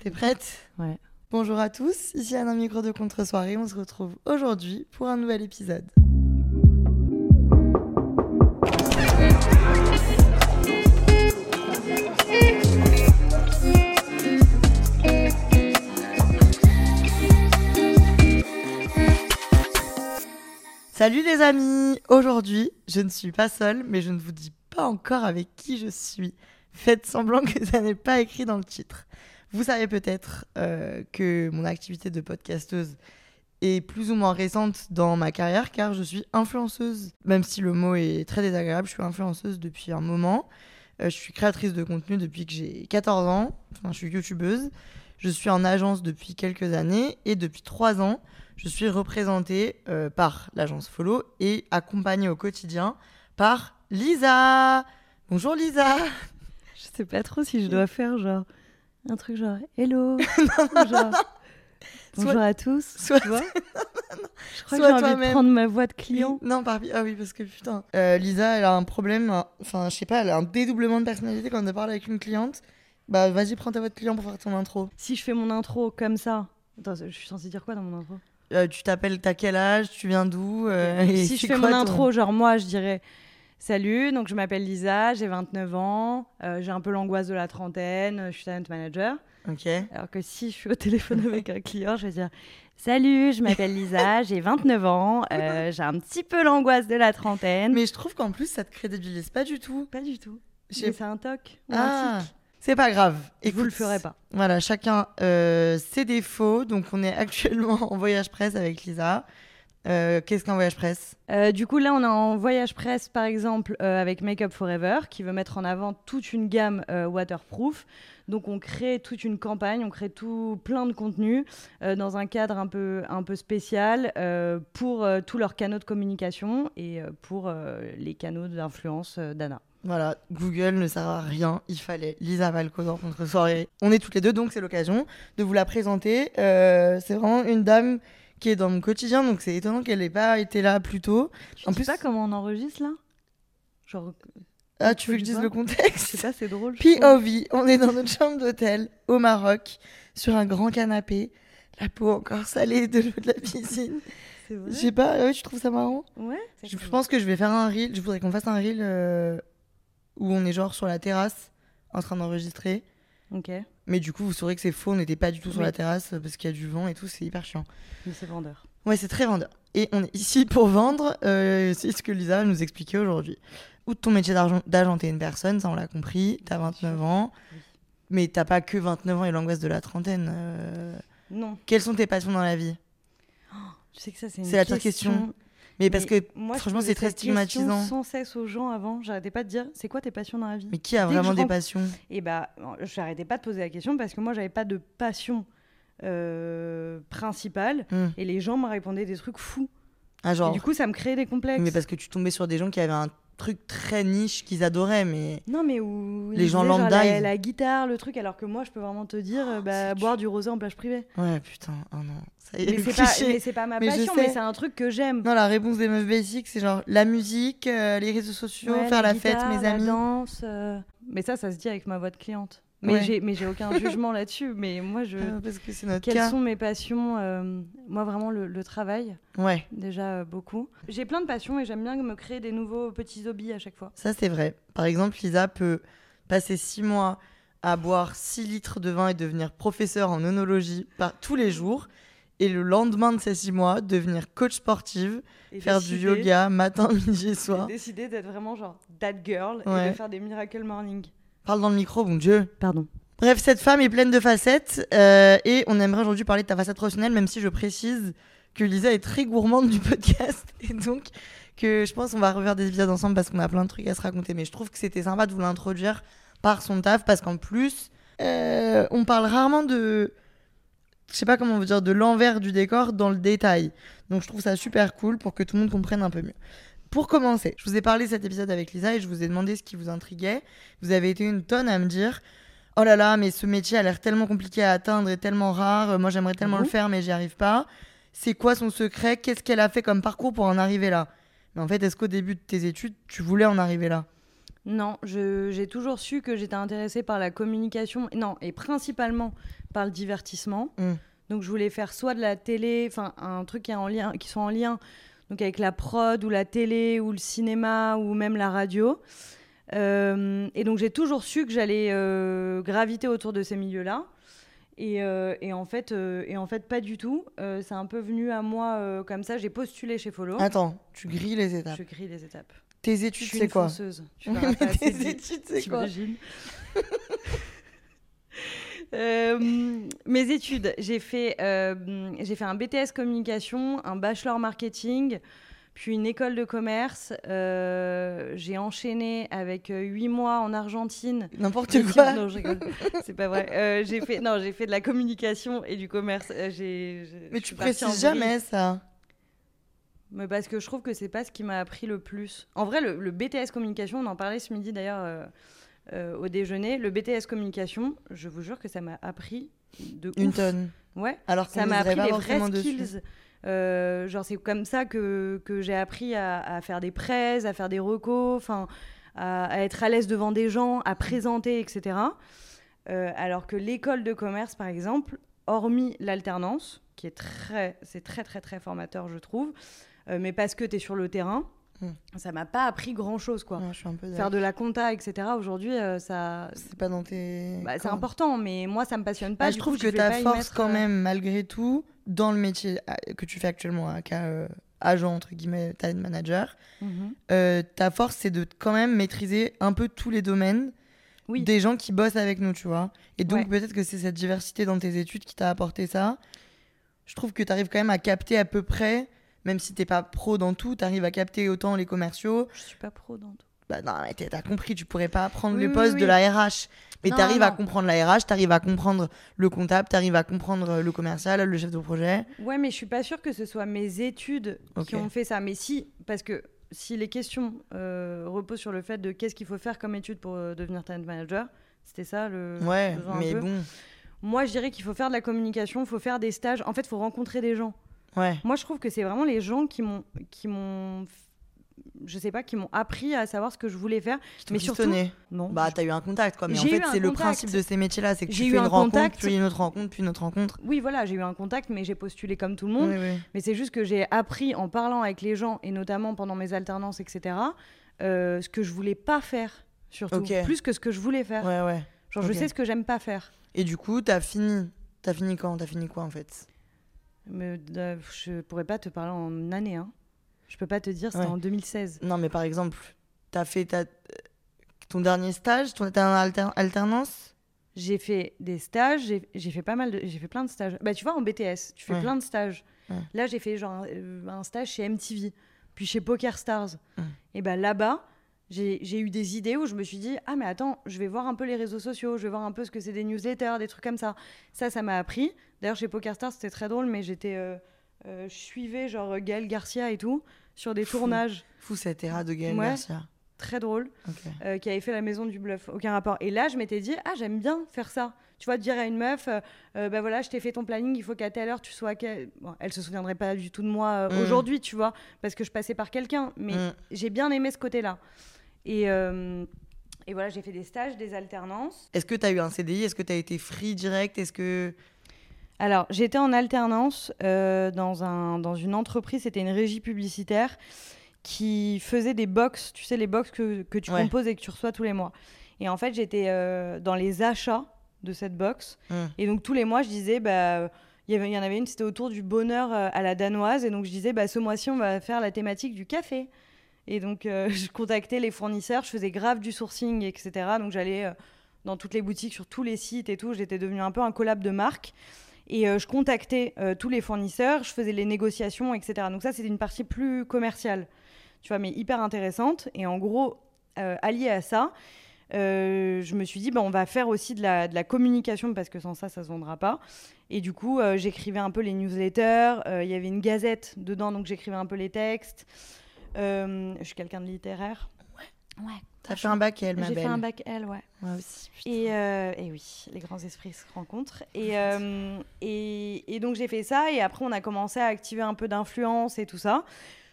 T'es prête? Ouais. Bonjour à tous, ici Anna Micro de Contre-soirée. On se retrouve aujourd'hui pour un nouvel épisode. Salut les amis Aujourd'hui, je ne suis pas seule, mais je ne vous dis pas encore avec qui je suis. Faites semblant que ça n'est pas écrit dans le titre. Vous savez peut-être euh, que mon activité de podcasteuse est plus ou moins récente dans ma carrière car je suis influenceuse. Même si le mot est très désagréable, je suis influenceuse depuis un moment. Euh, je suis créatrice de contenu depuis que j'ai 14 ans. Enfin, je suis youtubeuse. Je suis en agence depuis quelques années et depuis 3 ans, je suis représentée euh, par l'agence Follow et accompagnée au quotidien par Lisa. Bonjour Lisa. Je sais pas trop si je dois faire genre un truc genre hello. genre, bonjour Soit- à tous. soit- tu vois je crois soit que j'ai envie de toi-même. prendre ma voix de client. Non, par... ah oui, parce que putain. Euh, Lisa, elle a un problème, enfin, je sais pas, elle a un dédoublement de personnalité quand elle parle avec une cliente. Bah, vas-y, prends ta voix de client pour faire ton intro. Si je fais mon intro comme ça. Attends, je suis censée dire quoi dans mon intro? Euh, tu t'appelles, t'as quel âge, tu viens d'où? Euh, Si je fais quoi mon intro, genre moi, je dirais Salut, donc je m'appelle Lisa, j'ai 29 ans, euh, j'ai un peu l'angoisse de la trentaine, je suis talent manager. Ok. Alors que si je suis au téléphone avec un client, je vais dire Salut, je m'appelle Lisa, j'ai 29 ans, euh, j'ai un petit peu l'angoisse de la trentaine. Mais je trouve qu'en plus, ça te crédibilise pas du tout. Pas du tout. C'est un toc. Ah, c'est pas grave. Et vous le ferez pas. Voilà, chacun euh, ses défauts. Donc, on est actuellement en voyage presse avec Lisa. Euh, Qu'est-ce qu'un voyage presse? Euh, du coup, là, on est en voyage presse, par exemple, euh, avec Make Up Forever, qui veut mettre en avant toute une gamme waterproof. Donc, on crée toute une campagne, on crée tout plein de contenus euh, dans un cadre un peu, un peu spécial pour tous leurs canaux de communication et pour les canaux d'influence d'Anna. Voilà, Google ne sert à rien. Il fallait Lisa Valco dans contre soirée. On est toutes les deux, donc c'est l'occasion de vous la présenter. C'est vraiment une dame qui est dans mon quotidien, donc c'est étonnant qu'elle n'ait pas été là plus tôt. Je En sais plus- pas comment on enregistre là Genre, Ah, tu veux que je dis dise le contexte pas, c'est drôle. POV, on est dans notre chambre d'hôtel au Maroc, sur un grand canapé, la peau encore salée de l'eau de la piscine. C'est vrai Je sais pas, ouais, je trouve ça marrant. Ouais. Je, je pense que je vais faire un reel, je voudrais qu'on fasse un reel euh, où on est genre sur la terrasse en train d'enregistrer. Ok, mais Mais du coup, vous saurez que c'est faux, on n'était pas du tout sur Oui. la terrasse euh, parce qu'il y a du vent et tout, c'est hyper chiant. c'est vendeur. Ouais, c'est très vendeur. Et on est ici pour vendre, euh, c'est ce que Lisa va nous expliquer aujourd'hui. Outre ton métier d'argent- d'agenter une personne, ça on l'a compris, t'as 29 ans, Oui. mais t'as pas que 29 ans et l'angoisse de la trentaine. euh. Non, Quelles sont tes passions dans la vie? Tu sais que ça, c'est une C'est la pire question. Mais parce que moi, franchement, c'est très stigmatisant. sans cesse aux gens avant. J'arrêtais pas de dire c'est quoi tes passions dans la vie? Mais qui a Dès vraiment des rentre- passions? Et bah, je n'arrêtais pas de poser la question parce que moi, j'avais pas de passion euh, principale Hmm. et les gens me répondaient des trucs fous. Ah, Et genre. du coup, ça me créait des complexes. Mais parce que tu tombais sur des gens qui avaient un truc très niche qu'ils adoraient, mais. Non, mais où Les gens lambda, la, ils- la guitare, le truc, alors que moi, je peux vraiment te dire, euh, bah, boire du rosé en plage privée. Ouais, putain, oh non. Ça y est, Mais c'est pas, pas ma Mais passion, mais c'est un truc que j'aime. Non, la réponse des meufs basiques, c'est genre la musique, euh, les réseaux sociaux, Ouais, faire la, fête, guitare, mes la amis. danse. euh, Mais ça, ça se dit avec ma voix de cliente. Mais Ouais. j'ai, mais j'ai aucun jugement là-dessus. Mais moi, je. Euh, parce que c'est notre Quelles cas. sont mes passions euh, Moi, vraiment, le, le travail, Ouais, déjà euh, beaucoup. J'ai plein de passions et j'aime bien me créer des nouveaux petits hobbies à chaque fois. ça c'est vrai. Par exemple, Lisa peut passer six mois à boire 6 litres de vin et devenir professeur en onologie par, tous les jours. Et le lendemain de ces six mois, devenir coach sportive, Et faire du décider- yoga matin, midi et soir. décidé d'être vraiment genre that girl et de faire des miracle morning. Parle dans le micro, bon Dieu. Pardon. Bref, cette femme est pleine de facettes euh, et on aimerait aujourd'hui parler de ta facette professionnelle, même si je précise que Lisa est très gourmande du podcast et donc que je pense qu'on va refaire des épisodes ensemble parce qu'on a plein de trucs à se raconter. Mais je trouve que c'était sympa de vous l'introduire par son taf parce qu'en plus, euh, on parle rarement de. Je sais pas comment on veut dire, de l'envers du décor dans le détail. Donc je trouve ça super cool pour que tout le monde comprenne un peu mieux. Pour commencer, je vous ai parlé cet épisode avec Lisa et je vous ai demandé ce qui vous intriguait. Vous avez été une tonne à me dire Oh là là, mais ce métier a l'air tellement compliqué à atteindre et tellement rare. Moi, j'aimerais tellement Mhm. le faire, mais j'y arrive pas. C'est quoi son secret? Qu'est-ce qu'elle a fait comme parcours pour en arriver là Mais en fait, est-ce qu'au début de tes études, tu voulais en arriver là? Non, j'ai toujours su que j'étais intéressée par la communication, non, et principalement par le divertissement. Mm. Donc je voulais faire soit de la télé, enfin un truc qui, est en lien, qui soit en lien donc avec la prod ou la télé ou le cinéma ou même la radio. Euh, et donc j'ai toujours su que j'allais euh, graviter autour de ces milieux-là. Et, euh, et en fait, et en fait, pas du tout. C'est un peu venu à moi comme ça. J'ai postulé chez Follow. Attends, tu grilles les étapes. Je grille les étapes. Tes études, c'est quoi fonceuse. Tu tes études, c'est quoi Euh, mes études, j'ai fait, euh, j'ai fait un BTS communication, un bachelor marketing, puis une école de commerce. Euh, j'ai enchaîné avec huit mois en Argentine. N'importe quoi. Non, je rigole. C'est pas vrai. J'ai fait, non, j'ai fait de la communication et du commerce. J'ai, Mais tu précises jamais ça. Mais parce que je trouve que c'est pas ce qui m'a appris le plus. En vrai, le, le BTS communication, on en parlait ce midi d'ailleurs euh, au déjeuner. Le BTS communication, je vous jure que ça m'a appris de Une ouf. tonne. Ouais. Alors Ça m'a appris les vrais skills. Euh, genre c'est comme ça que, que j'ai appris à, à faire des prêts, à faire des recos, enfin à, à être à l'aise devant des gens, à présenter, etc. Euh, alors que l'école de commerce, par exemple, hormis l'alternance, qui est très, c'est très très très formateur, je trouve, mais parce que tu es sur le terrain. Ça m'a pas appris grand chose quoi. Ouais, je suis un peu Faire de la compta, etc. Aujourd'hui, euh, ça, C'est pas dans tes. bah, c'est important, mais moi ça me passionne pas. Bah, du je trouve coup, que ta force mettre, quand euh, même, malgré tout, dans le métier euh, que tu fais actuellement, à euh, agent entre guillemets, talent manager, mhm. euh, ta force c'est de quand même maîtriser un peu tous les domaines Oui. des gens qui bossent avec nous, tu vois. Et donc Ouais. peut-être que c'est cette diversité dans tes études qui t'a apporté ça. Je trouve que tu arrives quand même à capter à peu près, même si t'es pas pro dans tout, tu arrives à capter autant les commerciaux. Je suis pas pro dans tout. Bah non, mais t'as compris, tu pourrais pas prendre Oui, le poste oui. de la RH. Mais t'arrives à comprendre la RH, t'arrives à comprendre le comptable, t'arrives à comprendre le commercial, le chef de projet. Ouais, mais je suis pas sûre que ce soit mes études qui ont fait ça. Mais si, parce que si les questions euh, reposent sur le fait de qu'est-ce qu'il faut faire comme étude pour euh, devenir talent manager, c'était ça le Ouais, mais bon. Moi, je dirais qu'il faut faire de la communication, il faut faire des stages. En fait, il faut rencontrer des gens. Ouais. Moi, je trouve que c'est vraiment les gens qui m'ont, qui m'ont, je sais pas, qui m'ont appris à savoir ce que je voulais faire. Qui Mais t'ont surtout, pistonné. non. Bah, t'as eu un contact, quoi. Mais en fait, eu c'est le principe de ces métiers-là. C'est que tu J'ai fais eu une un rencontre, puis une autre rencontre, puis une autre rencontre. oui, voilà, j'ai eu un contact, mais j'ai postulé comme tout le monde. Oui, oui. Mais c'est juste que j'ai appris en parlant avec les gens, et notamment pendant mes alternances, etc., euh, ce que je voulais pas faire, surtout. Ok. Plus que ce que je voulais faire. Ouais, ouais. Genre, je sais ce que j'aime pas faire. Et du coup, t'as fini. T'as fini quand? T'as fini quoi, en fait? Mais, euh, je pourrais pas te parler en année. Hein. Je peux pas te dire, c'était Ouais. en 2016. Non, mais par exemple, t'as fait ta... ton dernier stage, ton... alter- alternance? J'ai fait des stages, j'ai fait pas mal de, j'ai fait plein de stages. Bah tu vois en BTS, tu fais Ouais. plein de stages. Ouais. Là j'ai fait genre un, un stage chez MTV, puis chez Poker Stars. Et bah là-bas, j'ai eu des idées où je me suis dit ah mais attends, je vais voir un peu les réseaux sociaux, je vais voir un peu ce que c'est des newsletters, des trucs comme ça. Ça ça m'a appris. D'ailleurs chez Poker Stars c'était très drôle, mais j'étais euh, euh, je suivais genre Gaël Garcia et tout sur des Fou. tournages Fou cette era de Gaël Ouais. Garcia. très drôles. Ok. euh, qui avait fait la maison du bluff. Aucun rapport. Et là, je m'étais dit, ah, j'aime bien faire ça. Tu vois, dire à une meuf, bah voilà, je t'ai fait ton planning, il faut qu'à telle heure tu sois. Bon, elle se souviendrait pas du tout de moi Mm. aujourd'hui, tu vois, parce que je passais par quelqu'un. Mais Mm. j'ai bien aimé ce côté-là. Et, et voilà, j'ai fait des stages, des alternances. Est-ce que t'as eu un CDI Est-ce que t'as été free direct? Est-ce que. Alors, j'étais en alternance euh, dans, un, dans une entreprise, c'était une régie publicitaire qui faisait des box, tu sais, les box que, que tu Ouais. composes et que tu reçois tous les mois. Et en fait, j'étais euh, dans les achats de cette box. Mm. Et donc, tous les mois, je disais, bah. Il y, en avait une, c'était autour du bonheur euh, à la danoise. Et donc, je disais, bah, ce mois-ci, on va faire la thématique du café. Et donc, euh, je contactais les fournisseurs, je faisais grave du sourcing, etc. Donc, j'allais euh, dans toutes les boutiques, sur tous les sites et tout. J'étais devenue un peu un collab de marque. Et euh, je contactais euh, tous les fournisseurs, je faisais les négociations, etc. Donc, ça, c'était une partie plus commerciale, tu vois, mais hyper intéressante. Et en gros, euh, allié à ça, euh, je me suis dit, bah, on va faire aussi de la, de la communication parce que sans ça, ça se vendra pas. Et du coup, euh, j'écrivais un peu les newsletters. euh, Il y avait une gazette dedans, donc j'écrivais un peu les textes. Euh, je suis quelqu'un de littéraire. Ouais. Ouais. T'as fait un bac L, ma J'ai belle. fait un bac L, ouais. Moi aussi. Et, euh, et oui, les grands esprits se rencontrent. Et, euh, et, et donc j'ai fait ça, et après on a commencé à activer un peu d'influence et tout ça.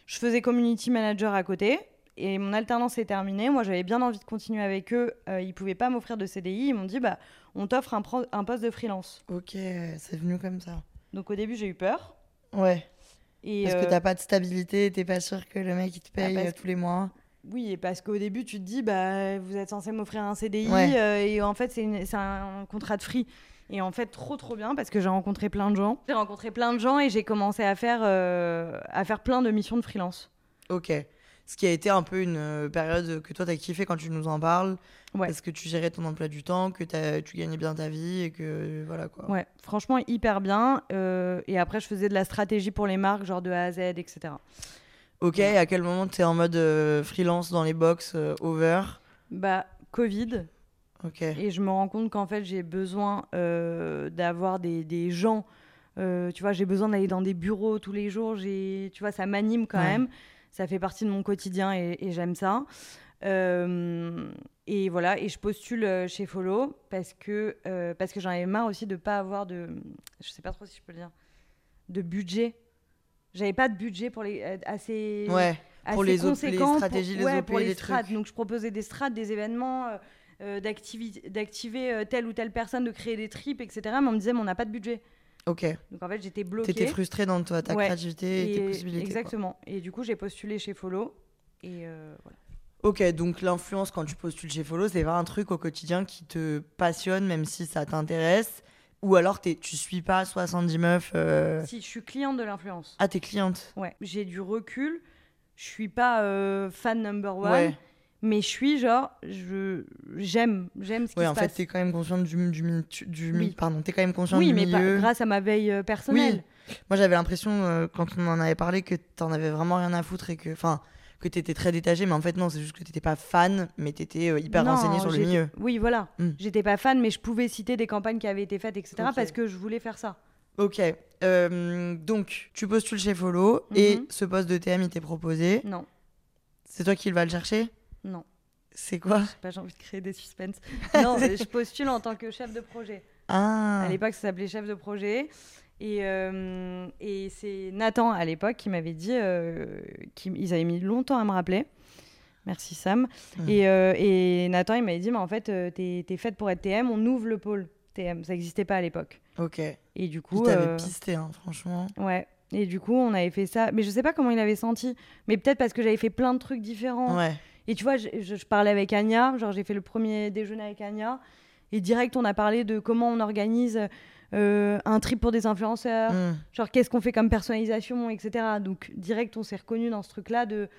Je faisais community manager à côté, et mon alternance est terminée. Moi j'avais bien envie de continuer avec eux. Euh, ils pouvaient pas m'offrir de CDI. Ils m'ont dit bah on t'offre un, poste de freelance. Ok, c'est venu comme ça. Donc au début j'ai eu peur. Ouais. Et Parce euh, que t'as pas de stabilité, t'es pas sûr que le mec il te paye parce euh, tous les mois. Oui, parce qu'au début, tu te dis, bah, vous êtes censé m'offrir un CDI, Ouais. euh, et en fait, c'est un contrat de free. Et en fait, trop, trop bien, parce que j'ai rencontré plein de gens. J'ai rencontré plein de gens et j'ai commencé à faire, euh, à faire plein de missions de freelance. Ok. Ce qui a été un peu une euh, période que toi t'as kiffé quand tu nous en parles. Ouais. Parce que tu gérais ton emploi du temps, que tu gagnais bien ta vie et que voilà quoi. Ouais, franchement, hyper bien. euh, et après, je faisais de la stratégie pour les marques, genre de A à Z, etc. Ok, à quel moment t'es en mode euh, freelance dans les box euh, over? Bah, Covid, Ok. Et je me rends compte qu'en fait, j'ai besoin euh, d'avoir des, des gens. tu vois, j'ai besoin d'aller dans des bureaux tous les jours. Tu vois, ça m'anime quand Ouais. même. Ça fait partie de mon quotidien et, et j'aime ça. Et voilà, et je postule chez Follow parce que, parce que j'en avais marre aussi de pas avoir de. Je sais pas trop si je peux le dire. De budget. J'avais pas de budget pour les. euh, assez Ouais. Pour les op- les stratégies, les ouais, OP, pour les, les trucs. Donc je proposais des strats, des événements, euh, euh, d'activer euh, telle ou telle personne, de créer des trips, etc. Mais on me disait, mais on n'a pas de budget. Ok. Donc en fait, j'étais bloquée. T'étais frustrée dans toi, ta Ouais. créativité et, tes possibilités. quoi. Exactement. Et du coup, j'ai postulé chez Follow. Et euh, voilà. Ok, donc l'influence quand tu postules chez Follow, c'est pas un truc au quotidien qui te passionne, même si ça t'intéresse. Ou alors t'es- tu suis pas 70 meufs. euh, Si je suis cliente de l'influence. Ah, t'es cliente. Ouais. J'ai du recul. Je suis pas euh, fan number one. Ouais. Mais je suis genre, je j'aime, j'aime ce qui Ouais, se en fait, passe. t'es quand même consciente du, du, du mi- Oui. pardon, t'es quand même consciente oui, du mais pas- milieu. grâce à ma veille euh, personnelle. Moi, j'avais l'impression quand on en avait parlé que t'en avais vraiment rien à foutre et que, enfin, que t'étais très détachée, mais en fait non, c'est juste que t'étais pas fan, mais t'étais euh, hyper Non, renseignée sur le milieu. Oui, voilà. Mm. J'étais pas fan, mais je pouvais citer des campagnes qui avaient été faites, etc. Parce que je voulais faire ça. Ok, euh, donc tu postules chez Follow et Mhm. ce poste de TM il t'est proposé. Non, C'est toi qui va le chercher? Non. C'est quoi? J'ai envie de créer des suspens. non, je postule en tant que chef de projet. Ah, À l'époque, ça s'appelait chef de projet. Et, euh, et c'est Nathan, à l'époque, qui m'avait dit euh, qu'ils avaient mis longtemps à me rappeler. Merci Sam. Et, euh, et Nathan, il m'avait dit, mais en fait, euh, t'es es faite pour être TM, on ouvre le pôle TM. Ça n'existait pas à l'époque. ok. Et du Il coup... t'avait euh, pisté, hein, franchement. Ouais. Et du coup, on avait fait ça. Mais je sais pas comment il avait senti. Mais peut-être parce que j'avais fait plein de trucs différents. Ouais. Et tu vois, je, je- je parlais avec Anya. Genre, j'ai fait le premier déjeuner avec Anya. Et direct, on a parlé de comment on organise euh, un trip pour des influenceurs. Mm. Genre, qu'est-ce qu'on fait comme personnalisation, etc. Donc, direct, on s'est reconnu dans ce truc-là de,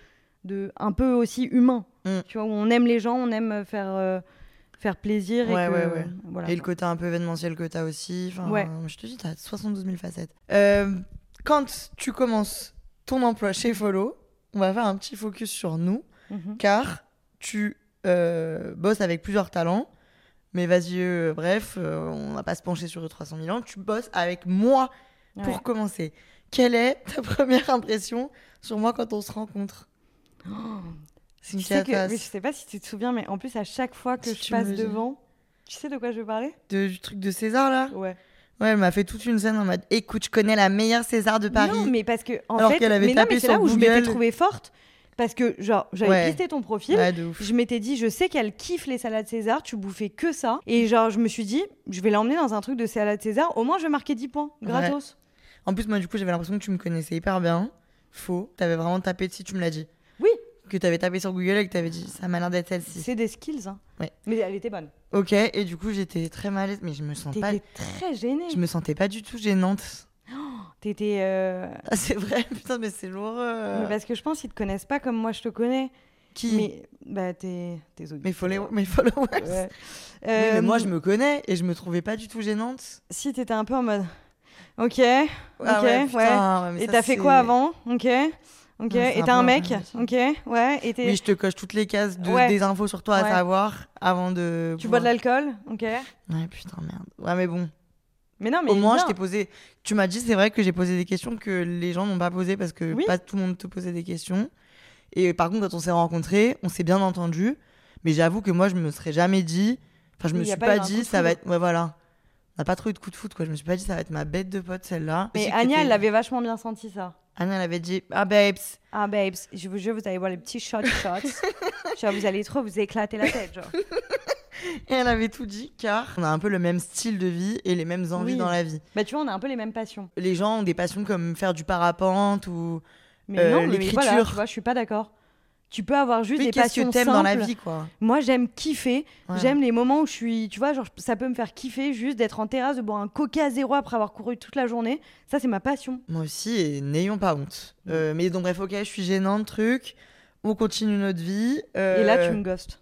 de un peu aussi humain. Mm. Tu vois, où on aime les gens, on aime faire, euh, faire plaisir. Ouais, et que, ouais, ouais. Voilà, et le côté un peu événementiel que t'as aussi. Je te dis, t'as 72 000 facettes. Euh, quand tu commences ton emploi chez Follow, on va faire un petit focus sur nous, Mhm. car tu bosses avec plusieurs talents. Mais vas-y, euh, bref, euh, on va pas se pencher sur eux 300 000 ans. Tu bosses avec moi pour commencer. Quelle est ta première impression sur moi quand on se rencontre? Tu Cynthia sais que, mais je sais pas si tu te souviens, mais en plus, à chaque fois que Si je tu passe le devant, tu sais de quoi je veux parler? De- du truc de César là? Ouais. Ouais, elle m'a fait toute une scène en mode écoute, je connais la meilleure César de Paris. Non, mais parce que en Alors fait, qu'elle avait mais non, tapé mais c'est là où je m'étais trouvée forte parce que genre j'avais Ouais. ton profil. Ouais. Je m'étais dit, je sais qu'elle kiffe les salades César, tu bouffais que ça. Et genre, je me suis dit, je vais l'emmener dans un truc de salade César, au moins je vais marquer 10 points, gratos. En plus, moi, du coup, j'avais l'impression que tu me connaissais hyper bien. Faux. T'avais vraiment tapé dessus, tu me l'as dit. Oui. Que t'avais tapé sur Google et que t'avais dit ça m'a l'air d'être celle-ci. C'est des skills. Hein. Ouais. Mais elle était bonne. Ok, et du coup, j'étais très mal à l'aise, mais je me sens pas. Très gênée. Je me sentais pas du tout gênante. T'étais. euh, Ah, c'est vrai, putain, mais c'est l'horreur. mais parce que je pense qu'ils te connaissent pas comme moi je te connais. Qui? Mais bah t'es tes auditeurs. Mes, follow- mes followers. Ouais. Oui, mais Euh, moi, je me connais et je me trouvais pas du tout gênante. Si t'étais un peu en mode. Ok. Ok. Ah ouais, ouais. putain, ouais, mais Et t'as fait quoi avant? Ok. Ok. Ouais, et t'as un mec? Ok. Ouais. Et t'es- Oui, je te coche toutes les cases de, Ouais. des infos sur toi à Ouais. savoir avant de. tu bois de l'alcool? Ok. Ouais, putain, merde. Ouais, mais bon. Mais non, mais Au moins, je t'ai posé. Tu m'as dit, c'est vrai que j'ai posé des questions que les gens n'ont pas posées parce que Oui. pas tout le monde te posait des questions. Et par contre, quand on s'est rencontrés, on s'est bien entendu. Mais j'avoue que moi, je me serais jamais dit. Enfin, je me suis pas dit, ça va être. Ouais, voilà. On n'a pas trop eu de coup de foot, quoi. Je me suis pas dit, ça va être ma bête de pote, celle-là. Mais Anya, elle l'avait vachement bien senti ça. Anya, elle avait dit, ah, babes. Ah, babes, je vous jure, vous allez voir les petits shots shots. genre, vous allez trop vous éclater la tête, genre. Et elle avait tout dit, car on a un peu le même style de vie et les mêmes envies Oui. dans la vie. Bah, tu vois, on a un peu les mêmes passions. Les gens ont des passions comme faire du parapente ou. Mais Euh, non, mais l'écriture. voilà, tu vois, je suis pas d'accord. Tu peux avoir juste Oui, des passions que t'aimes simples. dans la vie, quoi. Moi, j'aime kiffer. Ouais. J'aime les moments où je suis, tu vois, genre ça peut me faire kiffer juste d'être en terrasse, de boire un coca à zéro après avoir couru toute la journée. Ça, c'est ma passion. Moi aussi, et n'ayons pas honte. Euh, mais donc, bref, ok, je suis gênante, truc. On continue notre vie. Et là, Euh, tu me ghostes.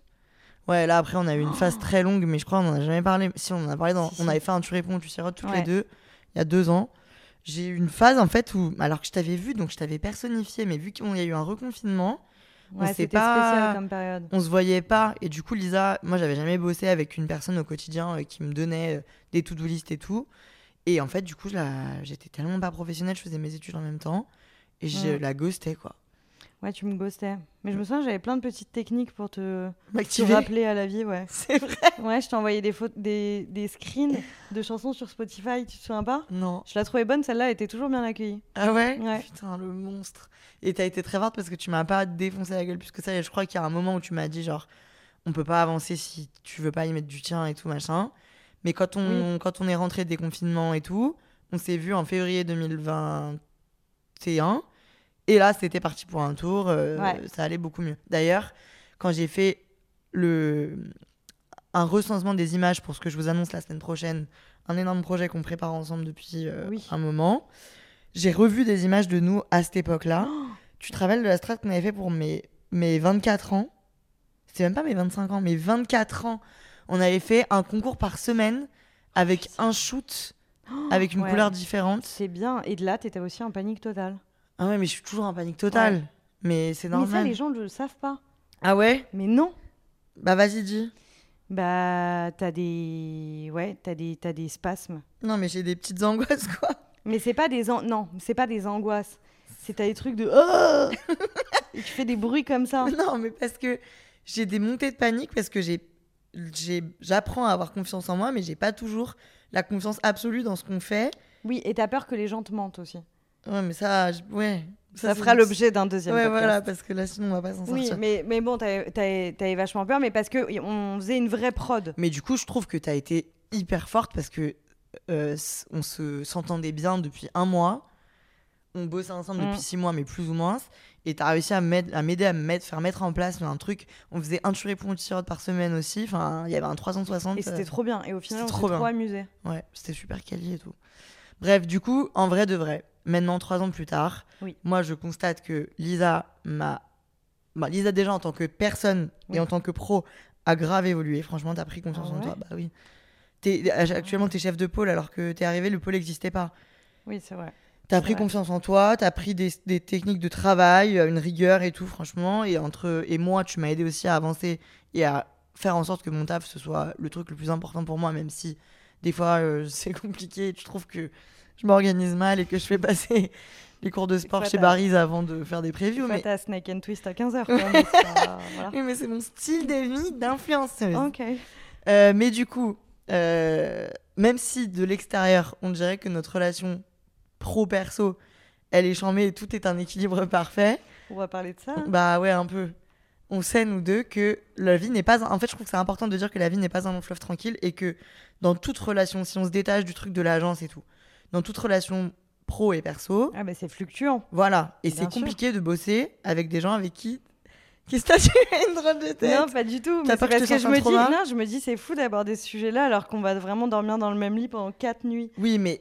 Ouais, là, après, on a eu une phase très longue, mais je crois qu'on en a jamais parlé. Si, on en a parlé dans. On avait fait un Tu réponds, tu sirotes toutes Ouais. les deux, il y a deux ans. J'ai eu une phase, en fait, où. Alors que je t'avais vu, donc je t'avais personnifié, mais vu qu'il y a eu un reconfinement, on Ouais, sait c'était pas- comme période. on se voyait pas. Et du coup, Lisa, moi, j'avais jamais bossé avec une personne au quotidien euh, qui me donnait euh, des to-do list et tout. Et en fait, du coup, j'étais tellement pas professionnelle, je faisais mes études en même temps. Et je la ghostais, quoi. Ouais, tu me ghostais. Mais je me souviens, j'avais plein de petites techniques pour te, te rappeler à la vie, ouais. C'est vrai Ouais, je t'ai envoyé des, des, des screens de chansons sur Spotify, tu te souviens pas? Non. Je la trouvais bonne, celle-là elle était toujours bien accueillie. Ah ouais, Ouais. Putain, le monstre. Et t'as été très forte parce que tu m'as pas défoncé la gueule plus que ça. Et je crois qu'il y a un moment où tu m'as dit, genre, on peut pas avancer si tu veux pas y mettre du tien et tout, machin. Mais quand on, quand on est rentré des confinements et tout, on s'est vu en février 2021. Et là, c'était parti pour un tour. euh, Ouais. Ça allait beaucoup mieux. D'ailleurs, quand j'ai fait le un recensement des images pour ce que je vous annonce la semaine prochaine, un énorme projet qu'on prépare ensemble depuis euh, Oui. un moment. J'ai revu des images de nous à cette époque-là. Oh tu te rappelles de la strat qu'on avait fait pour mes, mes 24 ans? C'était même pas mes 25 ans, mes 24 ans. On avait fait un concours par semaine avec un shoot avec une Ouais. couleur différente. C'est bien. Et de là, t'étais aussi en panique totale. Ah ouais, mais je suis toujours en panique totale. Ouais. Mais c'est Mais ça, normal. les gens ne le savent pas. Ah ouais? Mais non. Bah vas-y, dis. Bah, t'as des. Ouais, t'as des, t'as des spasmes. Non, mais j'ai des petites angoisses, quoi. Mais c'est pas des. an- Non, c'est pas des angoisses. C'est t'as des trucs de. Oh Et tu fais des bruits comme ça. Non, mais parce que j'ai des montées de panique parce que j'ai, j'apprends à avoir confiance en moi, mais j'ai pas toujours la confiance absolue dans ce qu'on fait. Oui, et t'as peur que les gens te mentent aussi. Ouais, mais ça, je- ouais. Ça, fera l'objet d'un deuxième Ouais, podcast. voilà, parce que là, sinon, on va pas s'en Oui, sortir. mais, mais bon, t'avais vachement peur, mais parce que on faisait une vraie prod. Mais du coup, je trouve que tu as été hyper forte parce que euh, on se s'entendait bien depuis un mois. On bossait ensemble Mm. depuis six mois, mais plus ou moins. Et tu as réussi à m'aider à, m'aider à mettre, faire mettre en place un truc. On faisait un tu réponds, tu sirotes par semaine aussi. Enfin, il y avait un 360. Et c'était euh, trop bien. Et au final, on s'est trop amusé. Ouais, c'était super quali et tout. Bref, du coup, en vrai de vrai, maintenant, trois ans plus tard, Oui. moi, je constate que Lisa m'a. bah, Lisa, déjà, en tant que personne Oui. et en tant que pro, a grave évolué. Franchement, t'as pris confiance Ah en toi. Bah oui. T'es- actuellement, t'es chef de pôle alors que t'es arrivé, le pôle n'existait pas. Oui, c'est vrai. T'as pris vrai. confiance en toi, t'as pris des, des techniques de travail, euh, une rigueur et tout, franchement. Et, entre, et moi, tu m'as aidé aussi à avancer et à faire en sorte que mon taf, ce soit le truc le plus important pour moi, même si des fois, euh, c'est compliqué tu trouves que je m'organise mal et que je fais passer les cours de sport chez Barry's avant de faire des previews. Mais... t'as Snake and Twist à 15h. mais voilà. Oui, mais c'est mon style de vie d'influenceuse. Euh, mais du coup, euh, même si de l'extérieur, on dirait que notre relation pro-perso, elle est chambée et tout est un équilibre parfait, On va parler de ça. hein. bah ouais, un peu. On sait, nous deux, que la vie n'est pas... un- En fait, je trouve que c'est important de dire que la vie n'est pas un long fleuve tranquille et que dans toute relation, si on se détache du truc de l'agence et tout, dans toute relation pro et perso, Ah, bah, c'est fluctuant. voilà. Et c'est sûr. compliqué de bosser avec des gens avec qui... Qui statue une drôle de tête. Non, pas du tout. Mais que parce te que je me dis, non, je me dis, c'est fou d'aborder ce sujet-là alors qu'on va vraiment dormir dans le même lit pendant 4 nuits. Oui, mais...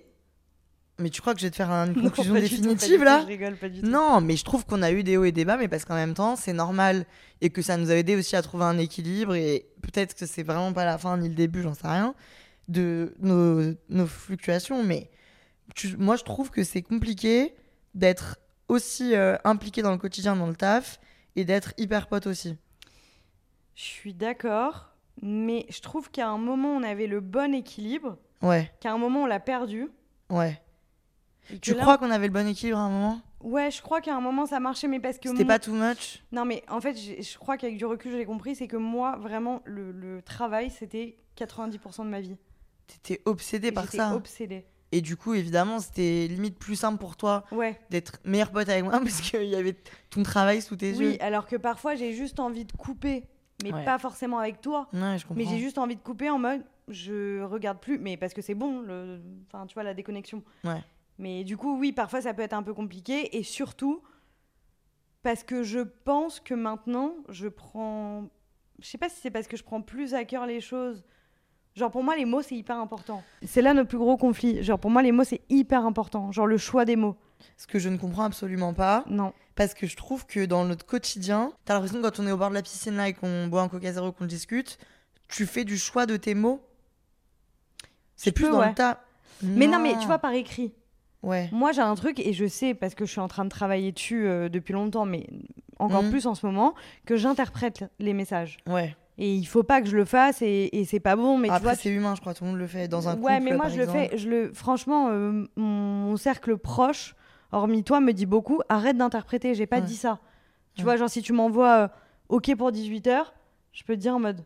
Mais tu crois que je vais te faire une conclusion tout, définitive, tout, là Je rigole pas du tout. Non, mais je trouve qu'on a eu des hauts et des bas, mais parce qu'en même temps, c'est normal et que ça nous a aidé aussi à trouver un équilibre et peut-être que c'est vraiment pas la fin ni le début, j'en sais rien, de nos, nos fluctuations. Mais tu- moi, je trouve que c'est compliqué d'être aussi euh, impliqué dans le quotidien, dans le taf, et d'être hyper pote aussi. Je suis d'accord, mais je trouve qu'à un moment, on avait le bon équilibre, Ouais, qu'à un moment, on l'a perdu. ouais. Tu là- crois qu'on avait le bon équilibre à un moment? Ouais, je crois qu'à un moment, ça marchait, mais parce que. C'était pas too much? Non, mais en fait, je crois qu'avec du recul, j'ai compris, c'est que moi, vraiment, le, le travail, c'était 90% de ma vie. T'étais obsédé Et par j'étais ça. obsédée. Et du coup, évidemment, c'était limite plus simple pour toi Ouais. d'être meilleur pote avec moi parce qu'il y avait ton travail sous tes Oui, yeux. alors que parfois, j'ai juste envie de couper, mais Ouais. pas forcément avec toi. Ouais, je comprends. Mais j'ai juste envie de couper en mode, je regarde plus, mais parce que c'est bon, le... enfin, tu vois, la déconnexion. Ouais. Mais du coup, oui, parfois, ça peut être un peu compliqué. Et surtout, parce que je pense que maintenant, je prends... Je sais pas si c'est parce que je prends plus à cœur les choses. Genre, pour moi, les mots, c'est hyper important. C'est là notre plus gros conflit. Genre, pour moi, les mots, c'est hyper important. Genre, le choix des mots. Ce que je ne comprends absolument pas. Non. Parce que je trouve que dans notre quotidien, t'as l'impression que quand on est au bord de la piscine là et qu'on boit un coca zéro, qu'on discute, tu fais du choix de tes mots? C'est plus peux, dans ouais. le tas. Mais non, mais tu vois, par écrit. Ouais. Moi, j'ai un truc, et je sais, parce que je suis en train de travailler dessus euh, depuis longtemps, mais encore Mhm. plus en ce moment, que j'interprète les messages. Ouais. Et il faut pas que je le fasse, et, et c'est pas bon, mais Après, c'est humain, je crois. Tout le monde le fait dans un couple. ouais, mais moi par je le fais, je le, franchement, euh, mon, cercle proche, hormis toi, me dit beaucoup, arrête d'interpréter, j'ai pas Ouais. dit ça. Tu Ouais. vois, genre si tu m'envoies euh, OK pour 18h, je peux te dire en mode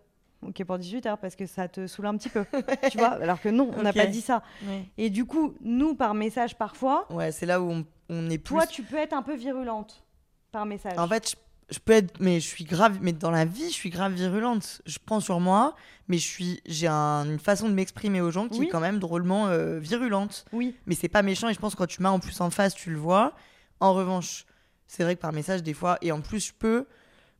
OK pour 18h parce que ça te saoule un petit peu. tu vois, alors que non, on n'a pas dit ça. Ouais. Et du coup, nous, par message parfois, Ouais, c'est là où on, on est plus. toi, tu peux être un peu virulente par message. En fait, je, je peux être, mais je suis grave, mais dans la vie, je suis grave virulente. Je prends sur moi, mais je suis, j'ai un- une façon de m'exprimer aux gens qui Oui. est quand même drôlement euh, virulente. oui, Mais c'est pas méchant et je pense que quand tu m'as en plus en face, tu le vois. En revanche, c'est vrai que par message des fois, et en plus je peux.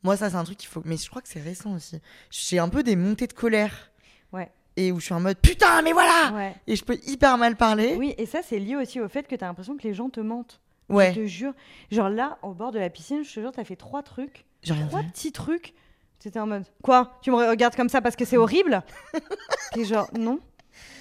Moi, ça c'est un truc qu'il faut. Mais je crois que c'est récent aussi. J'ai un peu des montées de colère. Ouais. Et où je suis en mode putain, mais voilà. ouais. Et je peux hyper mal parler. Oui, et ça, c'est lié aussi au fait que tu as l'impression que les gens te mentent. Ouais. Je te jure. Genre là, au bord de la piscine, je te jure, t'as fait trois trucs. J'ai rien trois fait. petits trucs. C'était en mode Quoi? Tu me regardes comme ça parce que c'est horrible? T'es genre Non.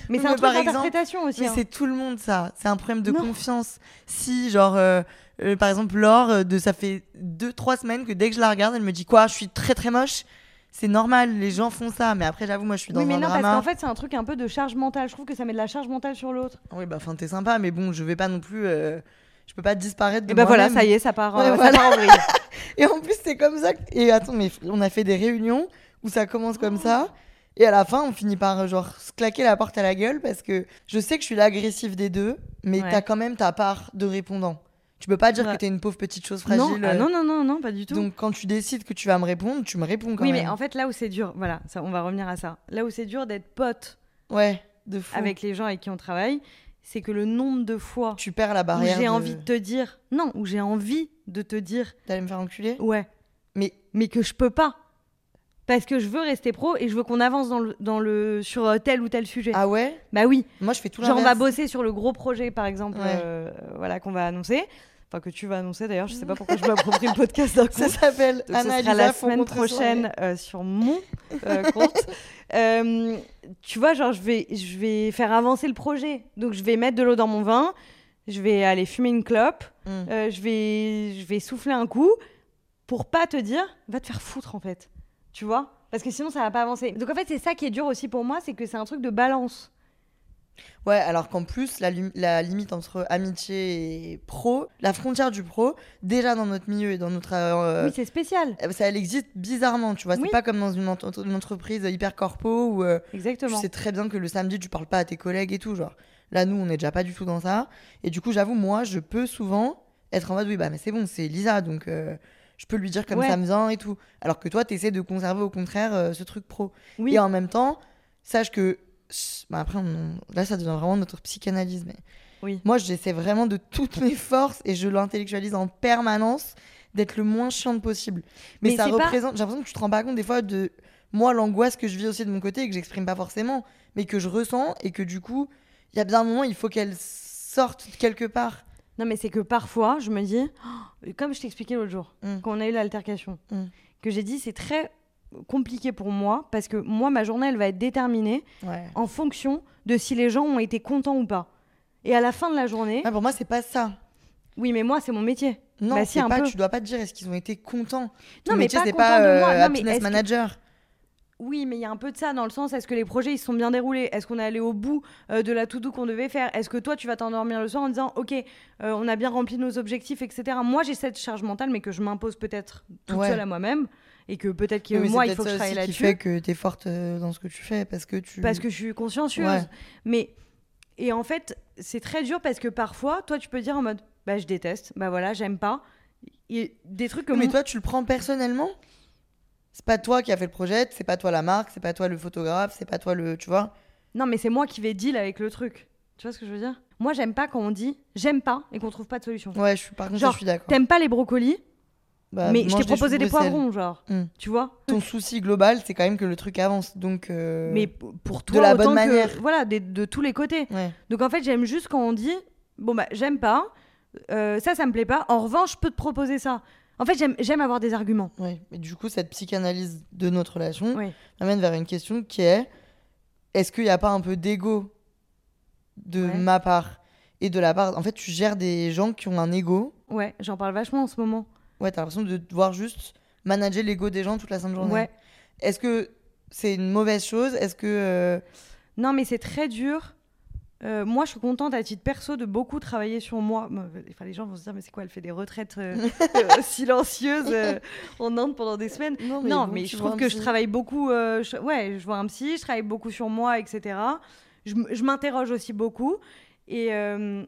Mais c'est un truc d'interprétation aussi. Hein. c'est tout le monde ça. C'est un problème de Non. confiance. Si, genre, euh, euh, par exemple, Laure, euh, de, ça fait 2-3 semaines que dès que je la regarde, elle me dit quoi Je suis très très moche. C'est normal, les gens font ça. Mais après, j'avoue, moi je suis dans Oui, mais un non, drama. parce qu'en fait, c'est un truc un peu de charge mentale. Je trouve que ça met de la charge mentale sur l'autre. Oui, bah, enfin, t'es sympa, mais bon, je vais pas non plus. euh, Je peux pas disparaître de Et bah voilà, moi-même. ça y est, ça part, Ouais, euh, ça voilà. part en vrille. Et en plus, c'est comme ça. que- Et attends, mais on a fait des réunions où ça commence comme ça. Et à la fin, on finit par genre se claquer la porte à la gueule parce que je sais que je suis l'agressif des deux, mais Ouais. t'as quand même ta part de répondant. Tu peux pas dire Ouais. que t'es une pauvre petite chose non, fragile. ah euh, non, non, non, non, pas du tout. Donc quand tu décides que tu vas me répondre, tu me réponds quand oui, même. mais en fait, là où c'est dur, voilà, ça, on va revenir à ça. Là où c'est dur d'être pote Ouais, de fou. avec les gens avec qui on travaille, c'est que le nombre de fois Tu perds la où j'ai de- envie de te dire, non, où j'ai envie de te dire, D'aller me faire enculer. ouais, Mais mais que je peux pas. Parce que je veux rester pro et je veux qu'on avance dans le, dans le, sur euh, tel ou tel sujet. ah ouais? Bah oui, Moi je fais tout genre on va bosser sur le gros projet par exemple, Ouais. euh, voilà, qu'on va annoncer. Enfin, que tu vas annoncer d'ailleurs, je sais pas pourquoi je m'approprie le podcast d'un coup. Ça s'appelle Anna sera la semaine prochaine euh, sur mon euh, compte. Euh, tu vois, genre, je vais, je vais faire avancer le projet. Donc, je vais mettre de l'eau dans mon vin, je vais aller fumer une clope, Mm. euh, je, vais, je vais souffler un coup pour pas te dire, va te faire foutre en fait. Tu vois? Parce que sinon, ça va pas avancer. Donc, en fait, c'est ça qui est dur aussi pour moi, c'est que c'est un truc de balance. Ouais, alors qu'en plus, la, lim- la limite entre amitié et pro, la frontière du pro, déjà dans notre milieu et dans notre. euh, oui, c'est spécial. euh, ça, elle existe bizarrement, tu vois. Oui. C'est pas comme dans une, ent- une entreprise hyper corpo où euh, tu Exactement. sais très bien que le samedi, tu parles pas à tes collègues et tout. Genre, là, nous, on est déjà pas du tout dans ça. Et du coup, j'avoue, moi, je peux souvent être en mode, oui, bah, mais c'est bon, c'est Lisa, donc euh, je peux lui dire comme Ouais. ça me vient et tout. Alors que toi, t'essaies de conserver au contraire euh, ce truc pro. Oui. Et en même temps, sache que. Bah, après, on- là, ça devient vraiment notre psychanalyse. Mais Oui. moi, j'essaie vraiment de toutes mes forces et je l'intellectualise en permanence d'être le moins chiante possible. Mais, Mais ça pas- représente. J'ai l'impression que tu te rends pas compte des fois de moi, l'angoisse que je vis aussi de mon côté et que j'exprime pas forcément, mais que je ressens et que du coup, il y a bien un moment, il faut qu'elle sorte quelque part. Non, mais c'est que parfois, je me dis, oh, comme je t'expliquais l'autre jour, Mm. quand on a eu l'altercation, Mm. que j'ai dit, c'est très compliqué pour moi, parce que moi, ma journée, elle va être déterminée Ouais. en fonction de si les gens ont été contents ou pas. Et à la fin de la journée, Ah, pour moi, c'est pas ça. oui, mais moi, c'est mon métier. Non, Bah si, un pas, peu. tu dois pas te dire est-ce qu'ils ont été contents? Ton Non, mais métier, pas c'est pas euh, Non, mais que- manager. Oui, mais il y a un peu de ça dans le sens est-ce que les projets ils se sont bien déroulés? Est-ce qu'on est allé au bout euh, de la to-do qu'on devait faire? Est-ce que toi tu vas t'endormir le soir en disant ok, euh, on a bien rempli nos objectifs, etc. Moi j'ai cette charge mentale, mais que je m'impose peut-être toute Ouais. seule à moi-même et que peut-être que Oui, moi il faut que je travaille là-dessus fait que t'es forte euh, dans ce que tu fais parce que tu. parce que je suis consciencieuse. Ouais. Mais et en fait c'est très dur parce que parfois toi tu peux dire en mode bah je déteste, bah voilà j'aime pas. Et des trucs Oui, mais toi, tu le prends personnellement? C'est pas toi qui a fait le projet, c'est pas toi la marque, c'est pas toi le photographe, c'est pas toi le. Tu vois? Non, mais c'est moi qui vais deal avec le truc. Tu vois ce que je veux dire? Moi, j'aime pas quand on dit j'aime pas et qu'on trouve pas de solution. Ouais, je suis, par contre, Genre, je suis d'accord. T'aimes pas les brocolis, Bah, mais je t'ai proposé des Bruxelles. poivrons, genre. Hmm. Tu vois Ton souci global, c'est quand même que le truc avance. Donc. euh, Mais pour de toi, la autant bonne que- manière. Voilà, des- de tous les côtés. Ouais. Donc en fait, j'aime juste quand on dit bon, bah, j'aime pas, euh, ça, ça me plaît pas. En revanche, je peux te proposer ça. En fait, j'aime- avoir des arguments. Ouais. Mais du coup, cette psychanalyse de notre relation Oui. m'amène vers une question qui est est-ce qu'il n'y a pas un peu d'ego de Ouais. ma part et de la part? En fait, tu gères des gens qui ont un ego. Ouais, j'en parle vachement en ce moment. Ouais, t'as l'impression de devoir juste manager l'ego des gens toute la sainte journée. Ouais. Est-ce que c'est une mauvaise chose? Est-ce que. euh, Non, mais c'est très dur. Euh, moi, je suis contente à titre perso de beaucoup travailler sur moi. Enfin, les gens vont se dire, mais c'est quoi Elle fait des retraites euh, silencieuses en Inde pendant des semaines? Non, non, bon, mais je trouve que je travaille beaucoup. je- ouais, je vois un psy, je travaille beaucoup sur moi, etc. Je, je m'interroge aussi beaucoup. Et,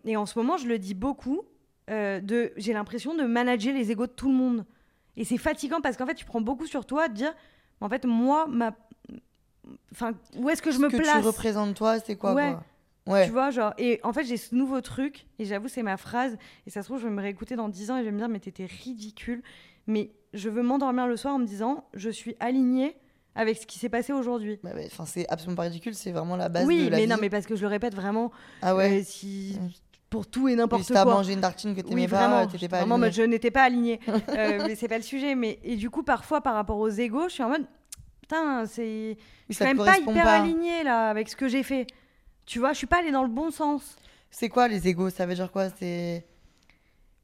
et en ce moment, je le dis beaucoup. Euh, de, j'ai l'impression de manager les égos de tout le monde. Et c'est fatigant parce qu'en fait, tu prends beaucoup sur toi de dire, en fait, moi, ma. Enfin, où est-ce que je Ce me que place? tu représentes toi, c'est quoi Ouais. quoi? Ouais. tu vois, genre, et en fait, j'ai ce nouveau truc, et j'avoue, c'est ma phrase, et ça se trouve, je vais me réécouter dans 10 ans, et je vais me dire, mais t'étais ridicule. Mais je veux m'endormir le soir en me disant, je suis alignée avec ce qui s'est passé aujourd'hui. Bah Enfin, c'est absolument pas ridicule, c'est vraiment la base Oui, de la mais vie. non, mais parce que je le répète vraiment, Ah ouais. euh, si, Mm. Pour tout et n'importe si t'as quoi. mangé une tartine que t'aimais Oui, pas, vraiment, t'étais pas vraiment, en aligné. mode, je n'étais pas alignée. Euh, mais c'est pas le sujet. Mais et du coup, parfois, par rapport aux égos, je suis en mode, putain, c'est, je suis quand même pas hyper pas. alignée là avec ce que j'ai fait. Tu vois, je suis pas allée dans le bon sens. C'est quoi les égos? Ça veut dire quoi? C'est.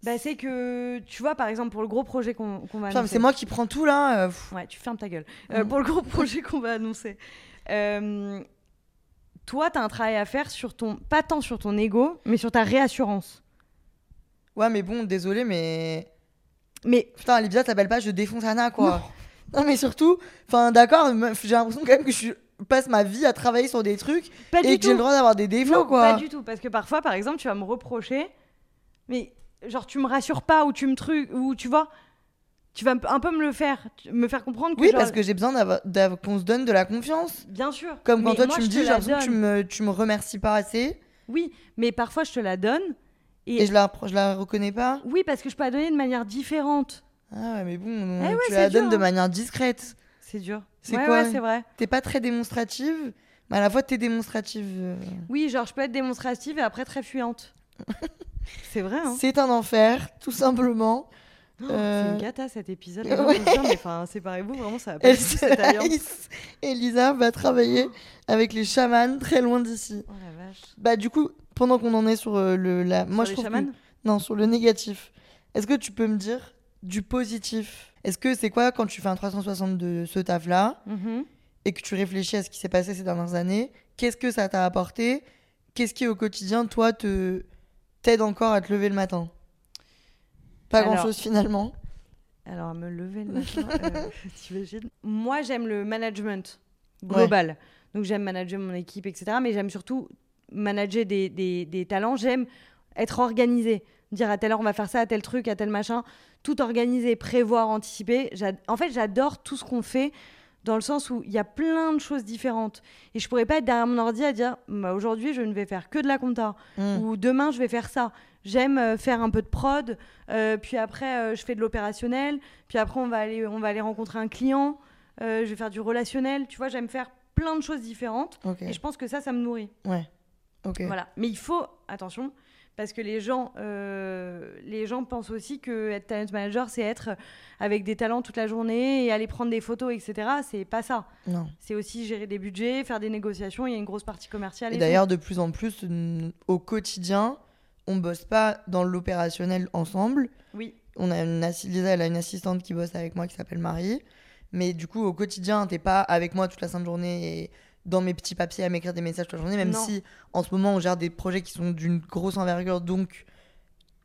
Bah, c'est que, tu vois, par exemple, pour le gros projet qu'on va annoncer. c'est moi qui prends tout là. euh. Ouais, tu fermes ta gueule. Euh, Mm. Pour le gros projet qu'on va annoncer. Euh, toi, tu as un travail à faire sur ton. Pas tant sur ton ego, mais sur ta réassurance. Ouais, mais bon, désolé, mais. Mais Putain, l'épisode s'appelle pas Je défonce Anna, quoi. Non, mais surtout, enfin, d'accord, j'ai l'impression quand même que je passe ma vie à travailler sur des trucs pas et que j'ai le droit d'avoir des défauts, Non, quoi. pas du tout. Parce que parfois, par exemple, tu vas me reprocher, mais genre, tu me rassures pas ou tu me trucs, ou tu vois, tu vas un peu me le faire, me faire comprendre que. Oui, genre, parce que j'ai besoin qu'on se donne de la confiance. Bien sûr. Comme quand Mais toi, moi, tu me dis, j'ai l'impression que tu me, tu me remercies pas assez Oui, mais parfois, je te la donne. Et, et je la, je la reconnais pas. Oui, parce que je peux la donner de manière différente. Ah, ouais, mais bon, Eh ouais, tu la donnes dur, de hein. manière discrète. C'est dur. C'est ouais, quoi ouais, c'est vrai. T'es pas très démonstrative, mais à la fois t'es démonstrative. euh. Oui, genre je peux être démonstrative et après très fuyante. c'est vrai, hein. C'est un enfer, tout simplement. Oh, euh, C'est une cata cet épisode. ouais. Mais enfin, séparez-vous, vraiment, ça va pas cette alliance. Elisa va travailler avec les chamans très loin d'ici. Oh la vache. Bah du coup, pendant qu'on en est sur euh, le la moi je que- non, sur le négatif. Est-ce que tu peux me dire du positif? Est-ce que c'est quoi quand tu fais un 360 de ce taf là Mhm. et que tu réfléchis à ce qui s'est passé ces dernières années? Qu'est-ce que ça t'a apporté? Qu'est-ce qui au quotidien toi te t'aide encore à te lever le matin? Pas Alors- grand-chose finalement. Alors, à me lever le matin, euh, t'imagines Moi, j'aime le management global. Donc, j'aime manager mon équipe, etc. Mais j'aime surtout manager des, des- des talents. J'aime être organisé. Dire à telle heure, on va faire ça, à tel truc, à tel machin. Tout organiser, prévoir, anticiper. En fait, j'adore tout ce qu'on fait dans le sens où il y a plein de choses différentes. Et je pourrais pas être derrière mon ordi à dire bah, aujourd'hui, je ne vais faire que de la compta. Mm. ou demain je vais faire ça. J'aime euh, faire un peu de prod, euh, puis après euh, je fais de l'opérationnel, puis après on va aller, on va aller rencontrer un client, je vais faire du relationnel, tu vois, j'aime faire plein de choses différentes et je pense que ça, ça me nourrit. Ouais. Ok. Voilà. Mais il faut, attention, parce que les gens, euh, les gens pensent aussi que être talent manager, c'est être avec des talents toute la journée et aller prendre des photos, etc. C'est pas ça. Non. C'est aussi gérer des budgets, faire des négociations, il y a une grosse partie commerciale. Et Et, d'ailleurs, de plus en plus, au quotidien, on bosse pas dans l'opérationnel ensemble. oui. on a une Lisa, elle a une assistante qui bosse avec moi qui s'appelle Marie. Mais du coup, au quotidien, t'es pas avec moi toute la sainte journée et dans mes petits papiers à m'écrire des messages toute la journée, même Non. si en ce moment on gère des projets qui sont d'une grosse envergure. Donc,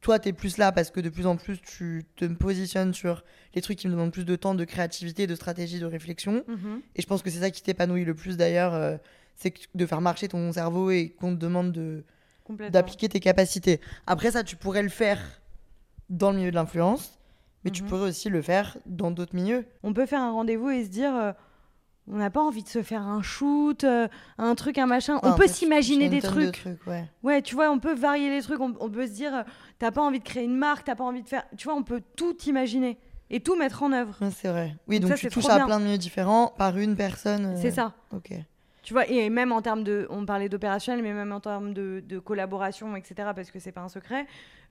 toi, t'es plus là parce que de plus en plus, tu te positionnes sur les trucs qui me demandent plus de temps, de créativité, de stratégie, de réflexion. Mhm. Et je pense que c'est ça qui t'épanouit le plus d'ailleurs, euh, c'est de faire marcher ton cerveau et qu'on te demande de. D'appliquer tes capacités. Après ça, tu pourrais le faire dans le milieu de l'influence, mais tu Mhm. pourrais aussi le faire dans d'autres milieux. On peut faire un rendez-vous et se dire, euh, on n'a pas envie de se faire un shoot, euh, un truc, un machin. on Ouais, peut s'imaginer des tonne de trucs. ouais. Ouais, tu vois, on peut varier les trucs. On, on peut se dire, euh, t'as pas envie de créer une marque, t'as pas envie de faire. Tu vois, on peut tout imaginer et tout mettre en œuvre. Ouais, c'est vrai. Oui, Donc donc, ça, tu touches à bien. plein de milieux différents par une personne. C'est ça. Ok. Tu vois, et même en termes de. On parlait d'opérationnel, mais même en termes de, de collaboration, etc., parce que c'est pas un secret,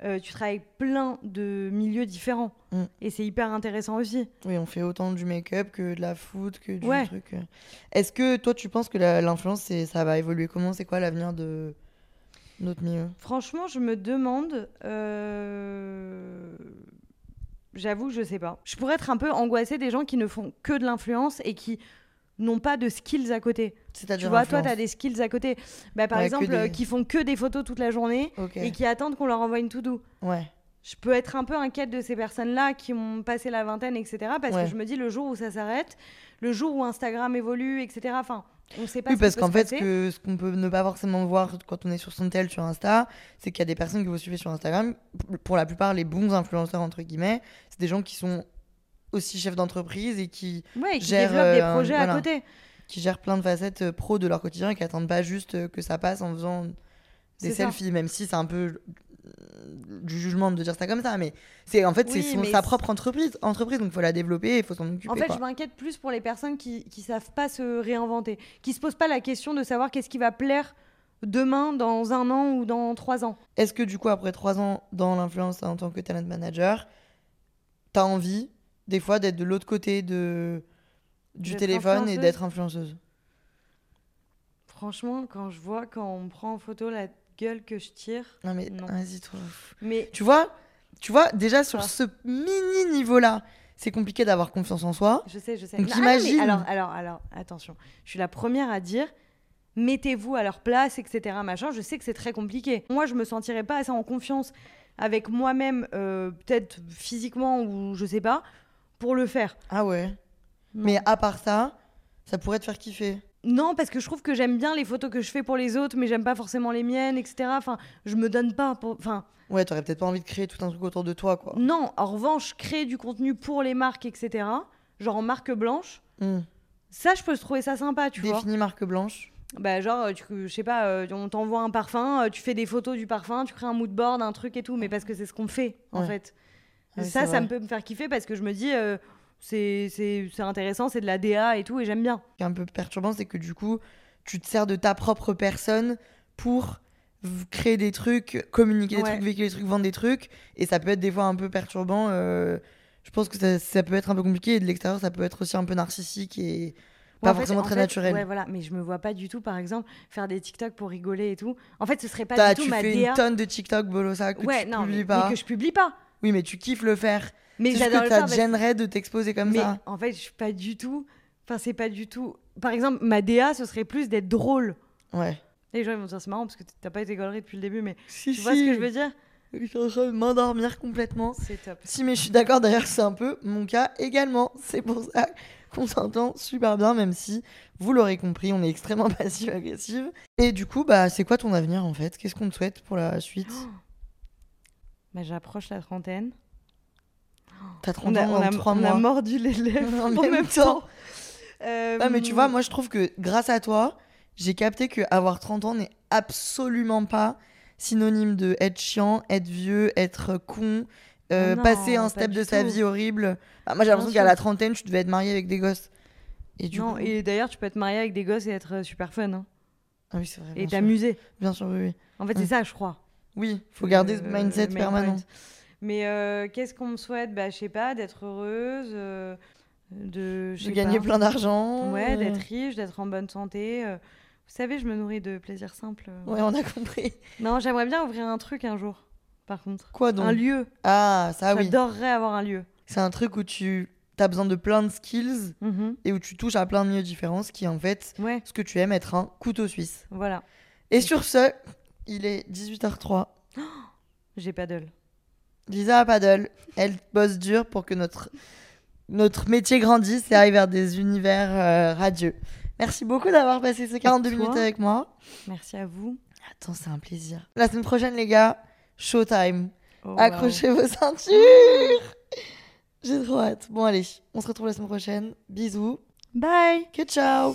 euh, tu travailles plein de milieux différents. Mm. Et c'est hyper intéressant aussi. Oui, on fait autant du make-up que de la foot, que du Ouais. truc. euh. Est-ce que toi, tu penses que l'influence, ça va évoluer comment? C'est quoi l'avenir de notre milieu? Franchement, je me demande. euh, J'avoue je sais pas. Je pourrais être un peu angoissée des gens qui ne font que de l'influence et qui n'ont pas de skills à côté. Tu C'est-à-dire vois, toi, tu as des skills à côté. Bah, par Ouais, exemple, des- euh, qui font que des photos toute la journée et qui attendent qu'on leur envoie une to-do. Ouais. Je peux être un peu inquiète de ces personnes-là qui ont passé la vingtaine, etc. Parce Ouais. que je me dis, le jour où ça s'arrête, le jour où Instagram évolue, etc. Enfin, on sait pas Oui, ce parce qu'en fait, ce que- ce qu'on peut ne pas forcément voir quand on est sur son tel sur Insta, c'est qu'il y a des personnes que vous suivez sur Instagram. Pour la plupart, les bons influenceurs, entre guillemets, c'est des gens qui sont aussi chefs d'entreprise et qui, Ouais, et qui gèrent, développent des euh, projets voilà. à côté. qui gèrent plein de facettes euh, pro de leur quotidien et qui attendent pas juste euh, que ça passe en faisant des ça. selfies, même si c'est un peu du jugement de dire ça comme ça. Mais c'est en fait, Oui, c'est sa propre entreprise, entreprise donc il faut la développer il faut s'en occuper. En fait, quoi. je m'inquiète plus pour les personnes qui qui savent pas se réinventer, qui se posent pas la question de savoir qu'est-ce qui va plaire demain, dans un an ou dans trois ans. Est-ce que du coup, après trois ans dans l'influence en tant que talent manager, t'as envie des fois d'être de l'autre côté de... du téléphone et d'être influenceuse Franchement, quand je vois quand on me prend en photo la gueule que je tire, Non mais vas-y toi. mais Tu vois, tu vois déjà sur ce mini niveau là, c'est compliqué d'avoir confiance en soi. je sais, je sais. Donc Non, ah imagine. alors, alors, alors, attention. Je suis la première à dire. Mettez-vous à leur place, etc. Machin. Je sais que c'est très compliqué. Moi, je me sentirais pas assez en confiance avec moi-même, euh, peut-être physiquement ou je sais pas, pour le faire. Ah ouais. Non. Mais à part ça, ça pourrait te faire kiffer. Non, parce que je trouve que j'aime bien les photos que je fais pour les autres, mais j'aime pas forcément les miennes, etc. Enfin, je me donne pas. Pour... Enfin, Ouais, t'aurais peut-être pas envie de créer tout un truc autour de toi quoi. non. En revanche, créer du contenu pour les marques, etc. Genre en marque blanche. Hmm. Ça, je peux trouver ça sympa, tu vois. Définis marque blanche. Bah, genre, tu, je sais pas, euh, on t'envoie un parfum, euh, tu fais des photos du parfum, tu crées un mood board, un truc et tout, mais parce que c'est ce qu'on fait, en fait. Ouais, ça, ça me peut me faire kiffer parce que je me dis, euh, c'est c'est- c'est intéressant, c'est de la DA et tout, et j'aime bien. Ce qui est un peu perturbant, c'est que du coup, tu te sers de ta propre personne pour créer des trucs, communiquer des Ouais. trucs, véhiculer des trucs, vendre des trucs. Et ça peut être des fois un peu perturbant. euh, je pense que ça, ça peut être un peu compliqué. Et de l'extérieur, ça peut être aussi un peu narcissique et pas en fait- forcément en très fait, naturel. Ouais, voilà, mais je me vois pas du tout, par exemple, faire des TikTok pour rigoler et tout. En fait, ce serait pas du tout tu ma fais DA. une tonne de TikTok, Bolosa, que ouais, tu non, publies mais, pas. mais que je publie pas. Oui, mais tu kiffes le faire. Mais C'est juste j'adore que le ça faire. te gênerait de t'exposer comme mais ça. en fait, je suis pas du tout. Enfin, c'est pas du tout. Par exemple, ma DA, ce serait plus d'être drôle. Ouais. Les gens ils vont dire c'est marrant parce que t'as pas été gaulerie depuis le début, mais Si, tu vois ce que je veux dire? Je suis en train de m'endormir complètement. C'est top. Si, mais je suis d'accord, d'ailleurs, c'est un peu mon cas également. C'est pour ça qu'on s'entend super bien, même si, vous l'aurez compris, on est extrêmement passive-agressive. Et du coup, bah, c'est quoi ton avenir en fait? Qu'est-ce qu'on te souhaite pour la suite? Bah, J'approche la trentaine. T'as 30 On a, ans on, a, dans 3 on mois. a mordu les lèvres En en, même même, temps. temps. Euh, Ah, mais tu vois, moi je trouve que grâce à toi, j'ai capté que avoir 30 ans n'est absolument pas synonyme de être chiant, être vieux, être con, euh, Ah non, passer un step de sa tout. vie horrible. Ah, moi j'ai l'impression qu'à la trentaine, tu devais être marié avec des gosses. Et du non, coup... et d'ailleurs, tu peux être marié avec des gosses et être euh, super fun. hein. Ah oui, c'est vrai. et t'amuser. Bien sûr, oui, oui. En fait, Ouais. c'est ça, je crois. Oui, faut garder ce Euh, mindset permanent. Mais euh, qu'est-ce qu'on me souhaite? Bah, je sais pas, d'être heureuse, euh, de, gagner pas. plein d'argent. Ouais, euh, d'être riche, d'être en bonne santé. euh. Vous savez, je me nourris de plaisirs simples. euh. Ouais, on a compris. Non, j'aimerais bien ouvrir un truc un jour. par contre. Quoi donc? Un lieu. Ah, ça oui. J'adorerais avoir un lieu. C'est un truc où tu as besoin de plein de skills Mhm. et où tu touches à plein de milieux différents, ce qui est en fait Ouais, ce que tu aimes être un couteau suisse. voilà. Et sur ce, il est 18h03. J'ai paddle. Lisa a paddle. Elle bosse dur pour que notre, notre métier grandisse et aille vers des univers euh, radieux. Merci beaucoup d'avoir passé ces 42 toi minutes avec moi. Merci à vous. Attends, c'est un plaisir. La semaine prochaine, les gars, showtime. Oh, Accrochez vos ceintures. J'ai trop hâte. Bon, allez, on se retrouve la semaine prochaine. Bisous. Bye. Que ciao.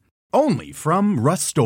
Only from Rust